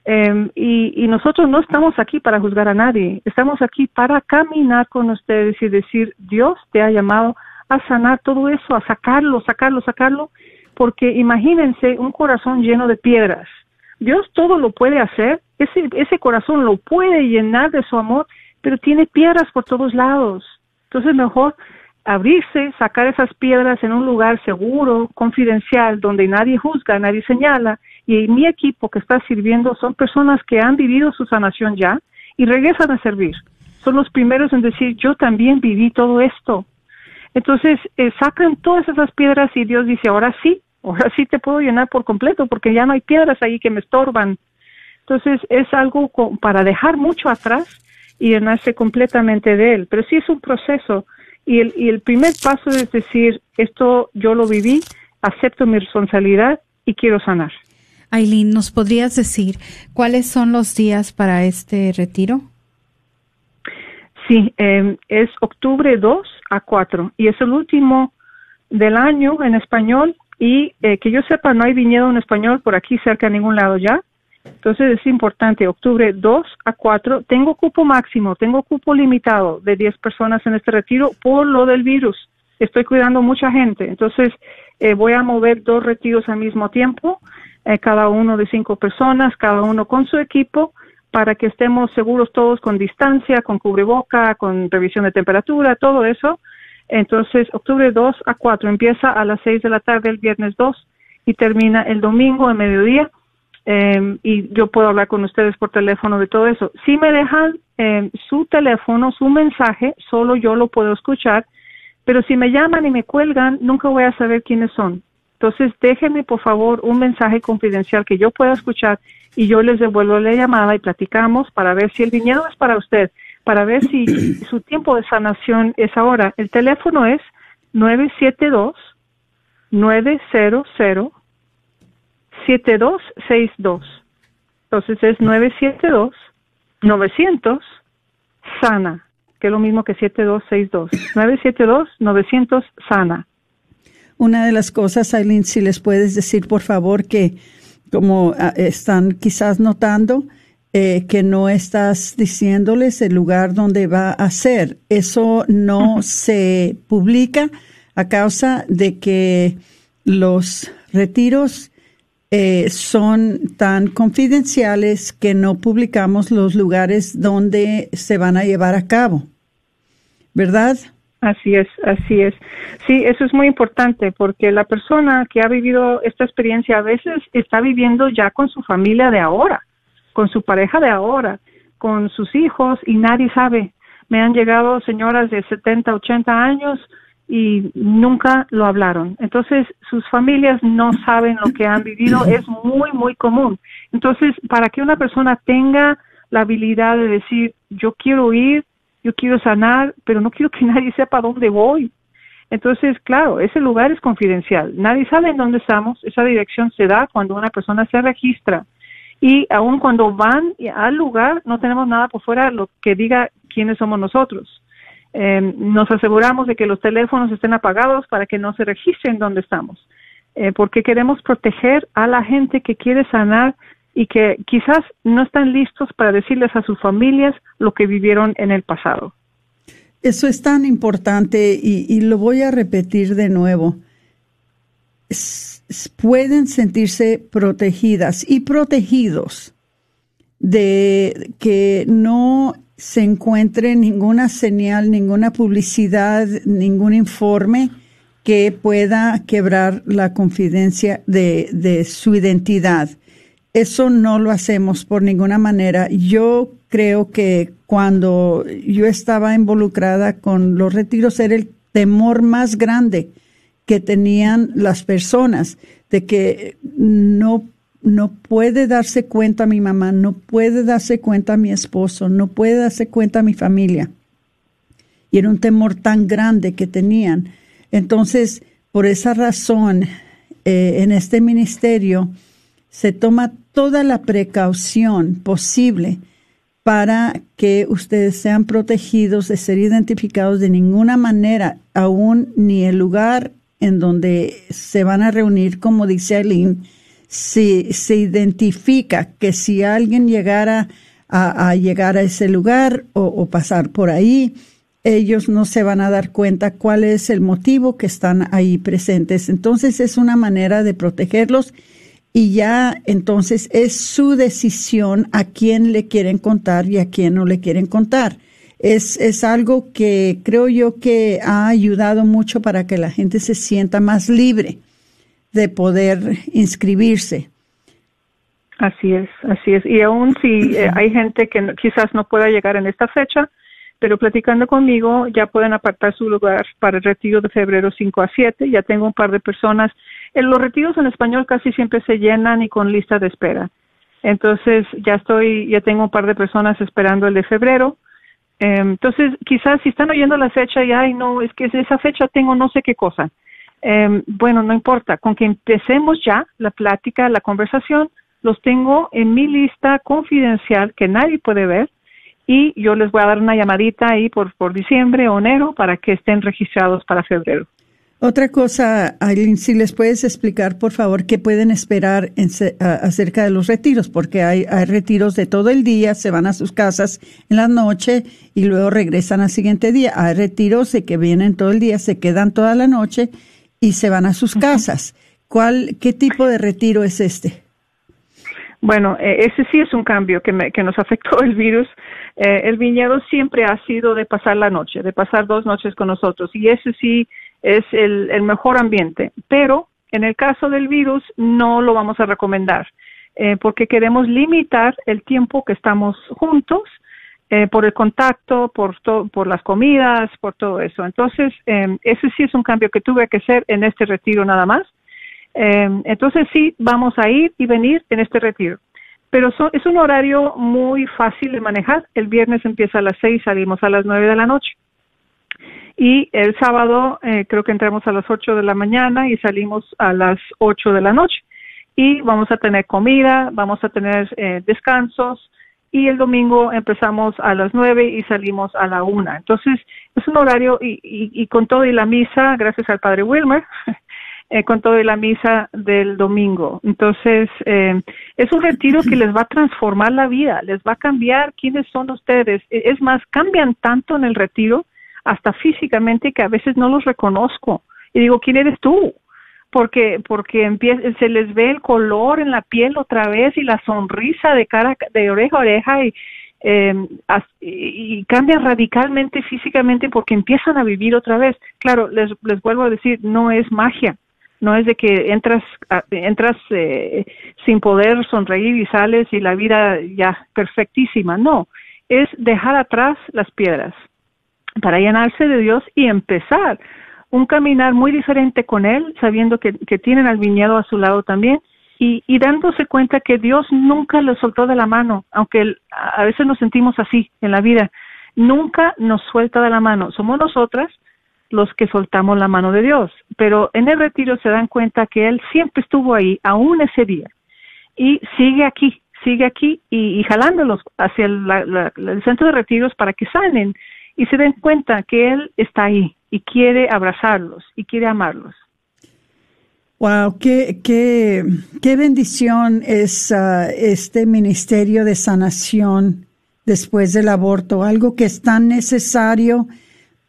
em, y, y, nosotros no estamos aquí para juzgar a nadie, estamos aquí para caminar con ustedes y decir, Dios te ha llamado a sanar todo eso, a sacarlo, sacarlo, sacarlo, porque imagínense un corazón lleno de piedras. Dios todo lo puede hacer, ese, ese corazón lo puede llenar de su amor, pero tiene piedras por todos lados. Entonces mejor abrirse, sacar esas piedras en un lugar seguro, confidencial, donde nadie juzga, nadie señala, y mi equipo que está sirviendo son personas que han vivido su sanación ya y regresan a servir. Son los primeros en decir, yo también viví todo esto. Entonces, eh, sacan todas esas piedras y Dios dice, ahora sí, ahora sí te puedo llenar por completo porque ya no hay piedras ahí que me estorban. Entonces, es algo para dejar mucho atrás y llenarse completamente de él. Pero sí es un proceso. Y el, y el primer paso es decir, esto yo lo viví, acepto mi responsabilidad y quiero sanar. Aileen, ¿nos podrías decir cuáles son los días para este retiro? Sí, eh, es octubre 2 a 4 y es el último del año en español y eh, que yo sepa no hay viñedo en español por aquí cerca a ningún lado ya. Entonces es importante, octubre 2 a 4, tengo cupo máximo, tengo cupo limitado de 10 personas en este retiro por lo del virus. Estoy cuidando mucha gente, entonces eh, voy a mover dos retiros al mismo tiempo, eh, cada uno de cinco personas, cada uno con su equipo, para que estemos seguros todos con distancia, con cubreboca, con revisión de temperatura, todo eso. Entonces, octubre 2 a 4 empieza a las 6 de la tarde el viernes 2 y termina el domingo a mediodía eh, y yo puedo hablar con ustedes por teléfono de todo eso. Si me dejan eh, su teléfono, su mensaje, solo yo lo puedo escuchar, pero si me llaman y me cuelgan, nunca voy a saber quiénes son. Entonces, déjenme por favor un mensaje confidencial que yo pueda escuchar y yo les devuelvo la llamada y platicamos para ver si el viñedo es para usted, para ver si su tiempo de sanación es ahora. El teléfono es 972 900 7262. Entonces es 972 900 sana, que es lo mismo que 7262. 972 900 sana. Una de las cosas, Aileen, si les puedes decir, por favor, que como ah, están quizás notando, eh, que no estás diciéndoles el lugar donde va a ser. Eso no se publica a causa de que los retiros eh, son tan confidenciales que no publicamos los lugares donde se van a llevar a cabo, ¿verdad? Así es, así es. Sí, eso es muy importante porque la persona que ha vivido esta experiencia a veces está viviendo ya con su familia de ahora, con su pareja de ahora, con sus hijos y nadie sabe. Me han llegado señoras de 70, 80 años y nunca lo hablaron. Entonces, sus familias no saben lo que han vivido, es muy, muy común. Entonces, para que una persona tenga la habilidad de decir, yo quiero ir, yo quiero sanar, pero no quiero que nadie sepa dónde voy. Entonces, claro, ese lugar es confidencial. Nadie sabe en dónde estamos. Esa dirección se da cuando una persona se registra. Y aun cuando van al lugar, no tenemos nada por fuera lo que diga quiénes somos nosotros. Eh, nos aseguramos de que los teléfonos estén apagados para que no se registren donde estamos, eh, porque queremos proteger a la gente que quiere sanar y que quizás no están listos para decirles a sus familias lo que vivieron en el pasado. Eso es tan importante y, lo voy a repetir de nuevo. pueden sentirse protegidas y protegidos de que no se encuentre ninguna señal, ninguna publicidad, ningún informe que pueda quebrar la confidencia de, su identidad. Eso no lo hacemos por ninguna manera. Yo creo que cuando yo estaba involucrada con los retiros era el temor más grande que tenían las personas de que no no puede darse cuenta mi mamá, no puede darse cuenta mi esposo, no puede darse cuenta mi familia. Y era un temor tan grande que tenían. Entonces, por esa razón, eh, en este ministerio se toma toda la precaución posible para que ustedes sean protegidos de ser identificados de ninguna manera, aún ni el lugar en donde se van a reunir, como dice Aileen, si se identifica que si alguien llegara a, llegar a ese lugar o, pasar por ahí, ellos no se van a dar cuenta cuál es el motivo que están ahí presentes. Entonces es una manera de protegerlos y ya entonces es su decisión a quién le quieren contar y a quién no le quieren contar. es, es algo que creo yo que ha ayudado mucho para que la gente se sienta más libre de poder inscribirse. Así es, así es. Y aún si eh, hay gente que quizás no pueda llegar en esta fecha, pero platicando conmigo ya pueden apartar su lugar para el retiro de febrero 5 a 7. Ya tengo un par de personas. Los retiros en español casi siempre se llenan y con lista de espera. Entonces ya estoy, ya tengo un par de personas esperando el de febrero. Eh, entonces quizás si están oyendo la fecha y ay no, es que esa fecha tengo no sé qué cosa. Eh, bueno, no importa, con que empecemos ya la plática, la conversación, los tengo en mi lista confidencial que nadie puede ver y yo les voy a dar una llamadita ahí por, por diciembre o enero para que estén registrados para febrero. Otra cosa, Aileen, si les puedes explicar, por favor, qué pueden esperar en, acerca de los retiros, porque hay, hay retiros de todo el día, se van a sus casas en la noche y luego regresan al siguiente día. Hay retiros de que vienen todo el día, se quedan toda la noche y se van a sus casas. ¿Cuál, qué tipo de retiro es este? Bueno, eh, ese sí es un cambio que, me, que nos afectó el virus. Eh, el viñedo siempre ha sido de pasar la noche, de pasar dos noches con nosotros, y ese sí es el, el mejor ambiente. Pero en el caso del virus no lo vamos a recomendar, eh, porque queremos limitar el tiempo que estamos juntos eh, por el contacto, por, por las comidas, por todo eso. Entonces, eh, ese sí es un cambio que tuve que hacer en este retiro nada más. Eh, entonces sí, vamos a ir y venir en este retiro. Pero es un horario muy fácil de manejar. El viernes empieza a las seis, salimos a las nueve de la noche. Y el sábado eh, creo que entramos a las ocho de la mañana y salimos a las ocho de la noche. Y vamos a tener comida, vamos a tener eh, descansos y el domingo empezamos a las nueve y salimos a la una. Entonces es un horario y, y, con todo y la misa, gracias al padre Wilmer, eh, con todo y la misa del domingo. Entonces, eh, es un retiro que les va a transformar la vida, les va a cambiar quiénes son ustedes. Es más, cambian tanto en el retiro, hasta físicamente, que a veces no los reconozco. Y digo, ¿quién eres tú? Porque, porque empieza, se les ve el color en la piel otra vez y la sonrisa de cara, de oreja a oreja y, eh, y cambia radicalmente físicamente porque empiezan a vivir otra vez. Claro, les, les vuelvo a decir, no es magia, no es de que entras entras eh, sin poder sonreír y sales y la vida ya perfectísima, no, es dejar atrás las piedras para llenarse de Dios y empezar un caminar muy diferente con Él, sabiendo que, tienen al viñedo a su lado también y, y dándose cuenta que Dios nunca lo soltó de la mano, aunque a veces nos sentimos así en la vida, nunca nos suelta de la mano, somos nosotras los que soltamos la mano de Dios. Pero en el retiro se dan cuenta que Él siempre estuvo ahí, aún ese día, y sigue aquí, sigue aquí y, jalándolos hacia el, la, el centro de retiros para que salen y se den cuenta que Él está ahí y quiere abrazarlos y quiere amarlos. Wow, qué, qué, qué bendición es uh, este ministerio de sanación después del aborto, algo que es tan necesario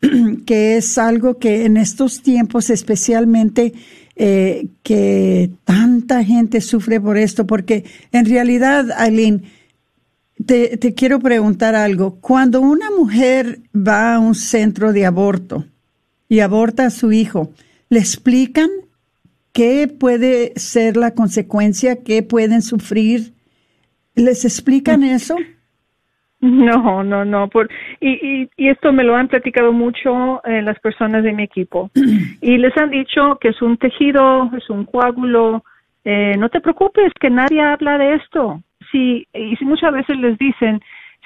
que es algo que en estos tiempos especialmente eh, que tanta gente sufre por esto, porque en realidad, Aileen, te, te quiero preguntar algo. Cuando una mujer va a un centro de aborto y aborta a su hijo, ¿le explican qué puede ser la consecuencia, qué pueden sufrir? ¿Les explican eso? No, no, no. Por, y, y, y, esto me lo han platicado mucho eh, las personas de mi equipo. Y les han dicho que es un tejido, es un coágulo. Eh, no te preocupes, que nadie habla de esto. Si, y si muchas veces les dicen,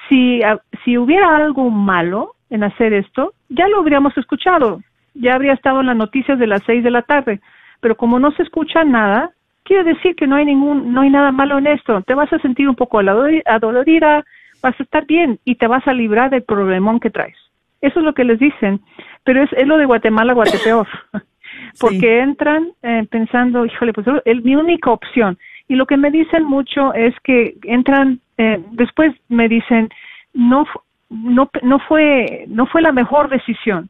si, si hubiera algo malo en hacer esto, ya lo habríamos escuchado. Ya habría estado en las noticias de las seis de la tarde. Pero como no se escucha nada, quiere decir que no hay ningún, no hay nada malo en esto. Te vas a sentir un poco adolorida vas a estar bien y te vas a librar del problemón que traes. Eso es lo que les dicen, pero es, es lo de Guatemala, Guatepeor, porque entran eh, pensando, híjole, pues es mi única opción. Y lo que me dicen mucho es que entran, eh, después me dicen, no, no, no fue, no fue la mejor decisión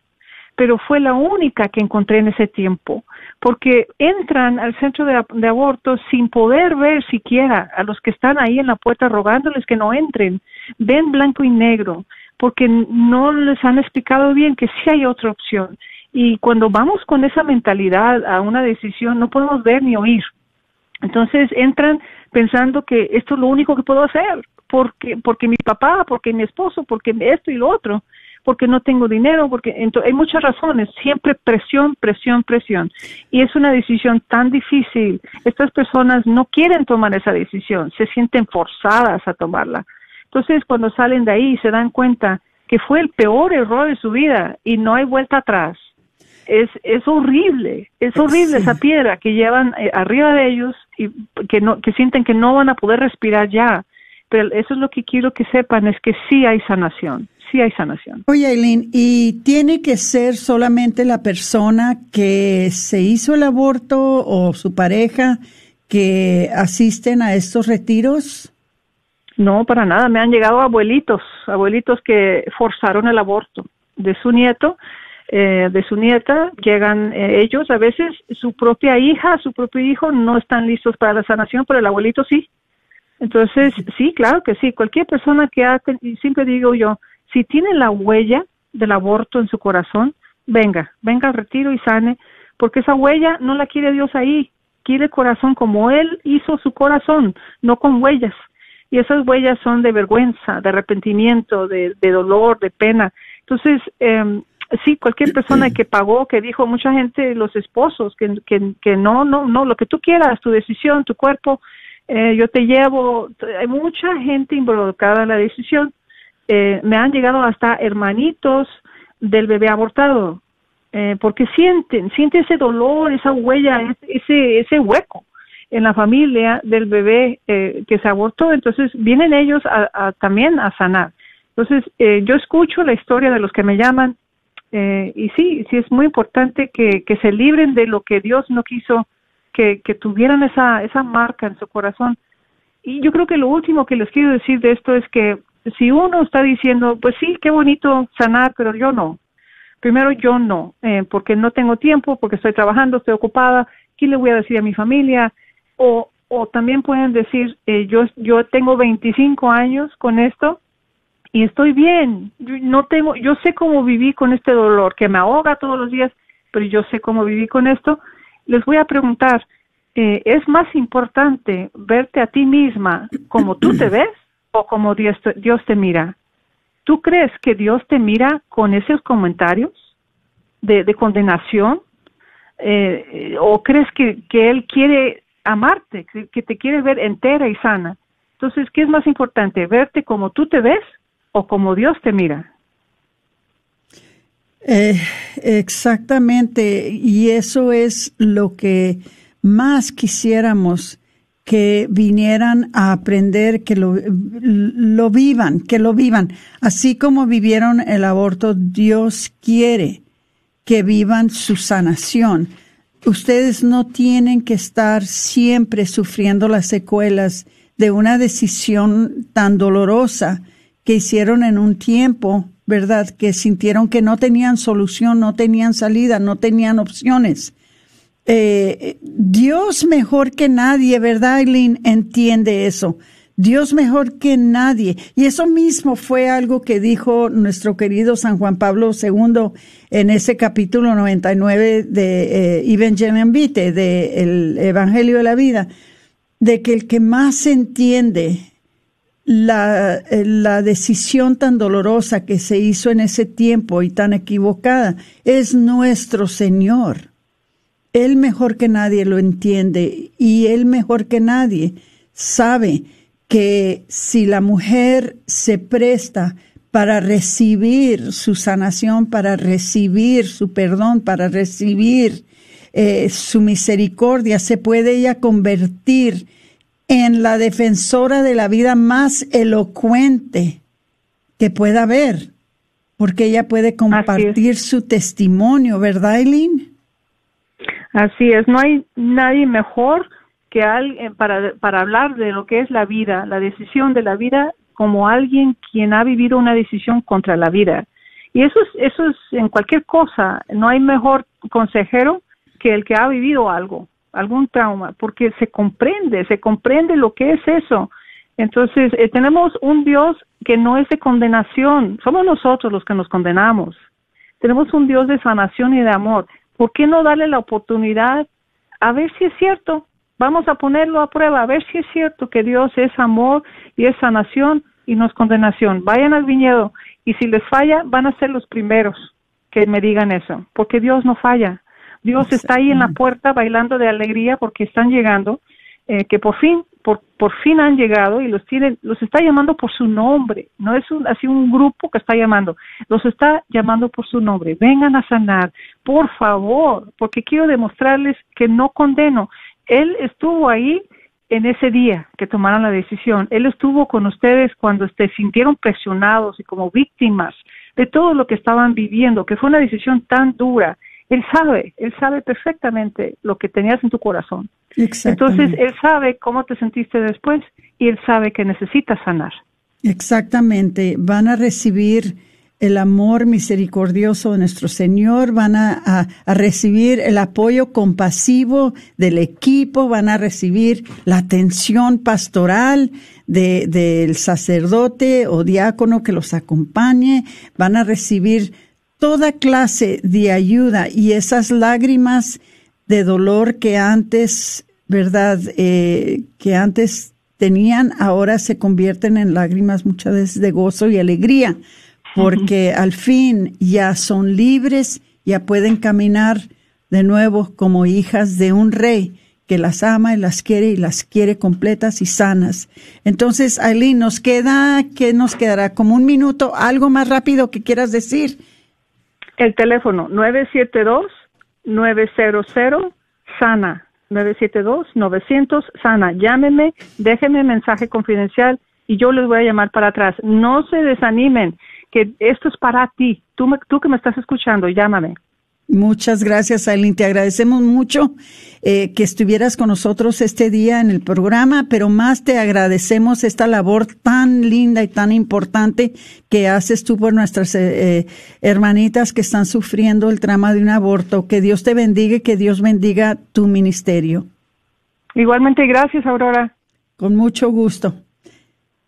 pero fue la única que encontré en ese tiempo, porque entran al centro de, de, aborto sin poder ver siquiera a los que están ahí en la puerta rogándoles que no entren, ven blanco y negro, porque no les han explicado bien que sí hay otra opción. Y cuando vamos con esa mentalidad a una decisión, no podemos ver ni oír. Entonces entran pensando que esto es lo único que puedo hacer, porque, porque mi papá, porque mi esposo, porque esto y lo otro, porque no tengo dinero, porque hay muchas razones, siempre presión, presión, presión. Y es una decisión tan difícil. Estas personas no quieren tomar esa decisión, se sienten forzadas a tomarla. Entonces, cuando salen de ahí se dan cuenta que fue el peor error de su vida y no hay vuelta atrás es, es horrible, es horrible esa piedra que llevan eh, arriba de ellos y que, no, que sienten que no van a poder respirar ya. Pero eso es lo que quiero que sepan, es que sí hay sanación, sí hay sanación. Oye, Aileen, ¿y tiene que ser solamente la persona que se hizo el aborto o su pareja que asisten a estos retiros? No, para nada. Me han llegado abuelitos, abuelitos que forzaron el aborto de su nieto eh, de su nieta, llegan eh, ellos, a veces su propia hija, su propio hijo no están listos para la sanación, pero el abuelito sí. Entonces, sí, claro que sí, cualquier persona que ha, y siempre digo yo, si tiene la huella del aborto en su corazón, venga, venga al retiro y sane, porque esa huella no la quiere Dios ahí, quiere corazón como Él hizo su corazón, no con huellas. Y esas huellas son de vergüenza, de arrepentimiento, de, de dolor, de pena. Entonces, eh, sí, cualquier persona que pagó, que dijo mucha gente, los esposos, que, que, que no, no, no, lo que tú quieras, tu decisión, tu cuerpo, eh, yo te llevo, hay mucha gente involucrada en la decisión. Eh, me han llegado hasta hermanitos del bebé abortado, eh, porque sienten, sienten ese dolor, esa huella, ese, ese hueco en la familia del bebé eh, que se abortó, entonces vienen ellos a, a, también a sanar. Entonces, eh, yo escucho la historia de los que me llaman eh, y sí, sí es muy importante que, que se libren de lo que Dios no quiso que, que tuvieran esa, esa marca en su corazón. Y yo creo que lo último que les quiero decir de esto es que si uno está diciendo, pues sí, qué bonito sanar, pero yo no. Primero yo no, eh, porque no tengo tiempo, porque estoy trabajando, estoy ocupada, ¿qué le voy a decir a mi familia? O, o también pueden decir, eh, yo, yo tengo 25 años con esto y estoy bien. No tengo, yo sé cómo viví con este dolor que me ahoga todos los días, pero yo sé cómo viví con esto. Les voy a preguntar, eh, ¿es más importante verte a ti misma como tú te ves o como Dios te, mira? ¿Tú crees que Dios te mira con esos comentarios de, de condenación? Eh, ¿O crees que, que Él quiere amarte, que te quiere ver entera y sana? Entonces, ¿qué es más importante? ¿Verte como tú te ves o como Dios te mira. Eh, exactamente, y eso es lo que más quisiéramos que vinieran a aprender, que lo, lo vivan, que lo vivan. Así como vivieron el aborto, Dios quiere que vivan su sanación. Ustedes no tienen que estar siempre sufriendo las secuelas de una decisión tan dolorosa que hicieron en un tiempo, ¿verdad? Que sintieron que no tenían solución, no tenían salida, no tenían opciones. Eh, Dios mejor que nadie, ¿verdad, Eileen? Entiende eso. Dios mejor que nadie. Y eso mismo fue algo que dijo nuestro querido San Juan Pablo II en ese capítulo 99 de eh, Evangelium Vitae, del Evangelio de la Vida, de que el que más entiende la, eh, la, decisión tan dolorosa que se hizo en ese tiempo y tan equivocada es nuestro Señor. Él mejor que nadie lo entiende y él mejor que nadie sabe que si la mujer se presta para recibir su sanación, para recibir su perdón, para recibir eh, su misericordia, se puede ella convertir en la defensora de la vida más elocuente que pueda haber, porque ella puede compartir su testimonio, ¿verdad, Eileen? Así es, no hay nadie mejor que alguien para, para hablar de lo que es la vida, la decisión de la vida, como alguien quien ha vivido una decisión contra la vida. Y eso es, eso es en cualquier cosa, no hay mejor consejero que el que ha vivido algo algún trauma, porque se comprende, se comprende lo que es eso. Entonces, eh, tenemos un Dios que no es de condenación, somos nosotros los que nos condenamos. Tenemos un Dios de sanación y de amor. ¿Por qué no darle la oportunidad a ver si es cierto? Vamos a ponerlo a prueba, a ver si es cierto que Dios es amor y es sanación y no es condenación. Vayan al viñedo y si les falla, van a ser los primeros que me digan eso, porque Dios no falla. Dios está ahí en la puerta bailando de alegría porque están llegando, eh, que por fin, por, por fin han llegado y los tiene, los está llamando por su nombre. No es un, así un grupo que está llamando, los está llamando por su nombre. Vengan a sanar, por favor, porque quiero demostrarles que no condeno. Él estuvo ahí en ese día que tomaron la decisión. Él estuvo con ustedes cuando se sintieron presionados y como víctimas de todo lo que estaban viviendo, que fue una decisión tan dura él sabe, Él sabe perfectamente lo que tenías en tu corazón. Entonces, Él sabe cómo te sentiste después y Él sabe que necesitas sanar. Exactamente. Van a recibir el amor misericordioso de nuestro Señor, van a, recibir el apoyo compasivo del equipo, van a recibir la atención pastoral del sacerdote o diácono que los acompañe, van a recibir toda clase de ayuda y esas lágrimas de dolor que antes, ¿verdad? Eh, que antes tenían, ahora se convierten en lágrimas muchas veces de gozo y alegría, porque al fin ya son libres, ya pueden caminar de nuevo como hijas de un rey que las ama y las quiere y las quiere completas y sanas. Entonces, Aileen, nos queda, ¿qué nos quedará? Como un minuto, algo más rápido que quieras decir el teléfono 972-900 SANA. 972-900 SANA. Llámeme, déjenme mensaje confidencial y yo les voy a llamar para atrás. No se desanimen, que esto es para ti. Tú, tú que me estás escuchando, llámame. Muchas gracias, Aileen. Te agradecemos mucho eh, que estuvieras con nosotros este día en el programa, pero más te agradecemos esta labor tan linda y tan importante que haces tú por nuestras eh, eh, hermanitas que están sufriendo el trama de un aborto. Que Dios te bendiga y que Dios bendiga tu ministerio. Igualmente, gracias, Aurora. Con mucho gusto.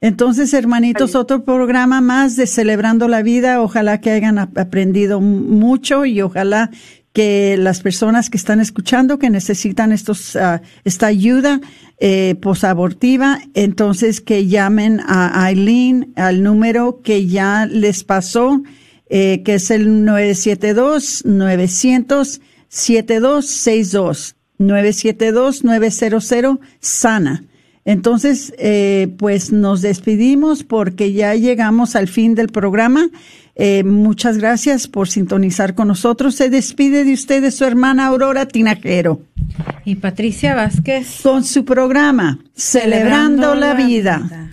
Entonces, hermanitos, otro programa más de Celebrando la Vida. Ojalá que hayan aprendido mucho y ojalá que las personas que están escuchando que necesitan estos ah, esta ayuda eh, posabortiva, entonces que llamen a Aileen al número que ya les pasó, eh, que es el 972 900 7262 972 900 sana. Entonces, eh, pues nos despedimos porque ya llegamos al fin del programa. Eh, muchas gracias por sintonizar con nosotros. Se despide de ustedes su hermana Aurora Tinajero. Y Patricia Vázquez. Con su programa, Celebrando, la, vida.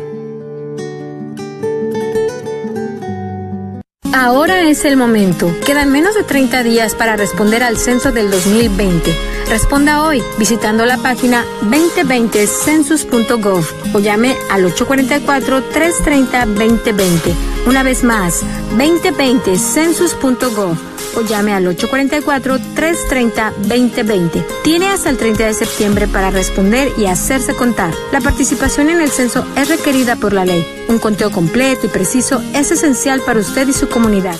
Ahora es el momento. Quedan menos de 30 días para responder al censo del 2020. Responda hoy visitando la página 2020census.gov o llame al 844-330-2020. Una vez más, 2020census.gov o llame al 844-330-2020. Tiene hasta el 30 de septiembre para responder y hacerse contar. La participación en el censo es requerida por la ley. Un conteo completo y preciso es esencial para usted y su comunidad.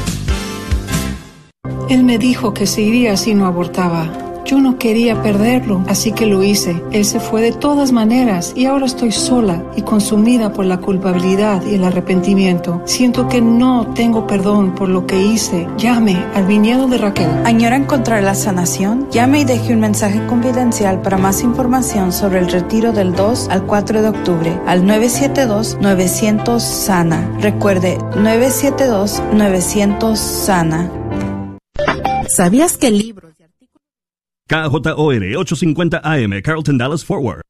Él me dijo que se iría si no abortaba. Yo no quería perderlo, así que lo hice. Él se fue de todas maneras y ahora estoy sola y consumida por la culpabilidad y el arrepentimiento. Siento que no tengo perdón por lo que hice. Llame al viñedo de Raquel. ¿Añora encontrar la sanación? Llame y deje un mensaje confidencial para más información sobre el retiro del 2 al 4 de octubre al 972-900 Sana. Recuerde, 972-900 Sana. ¿Sabías que el libro KJOR 850 AM, Carlton Dallas Forward.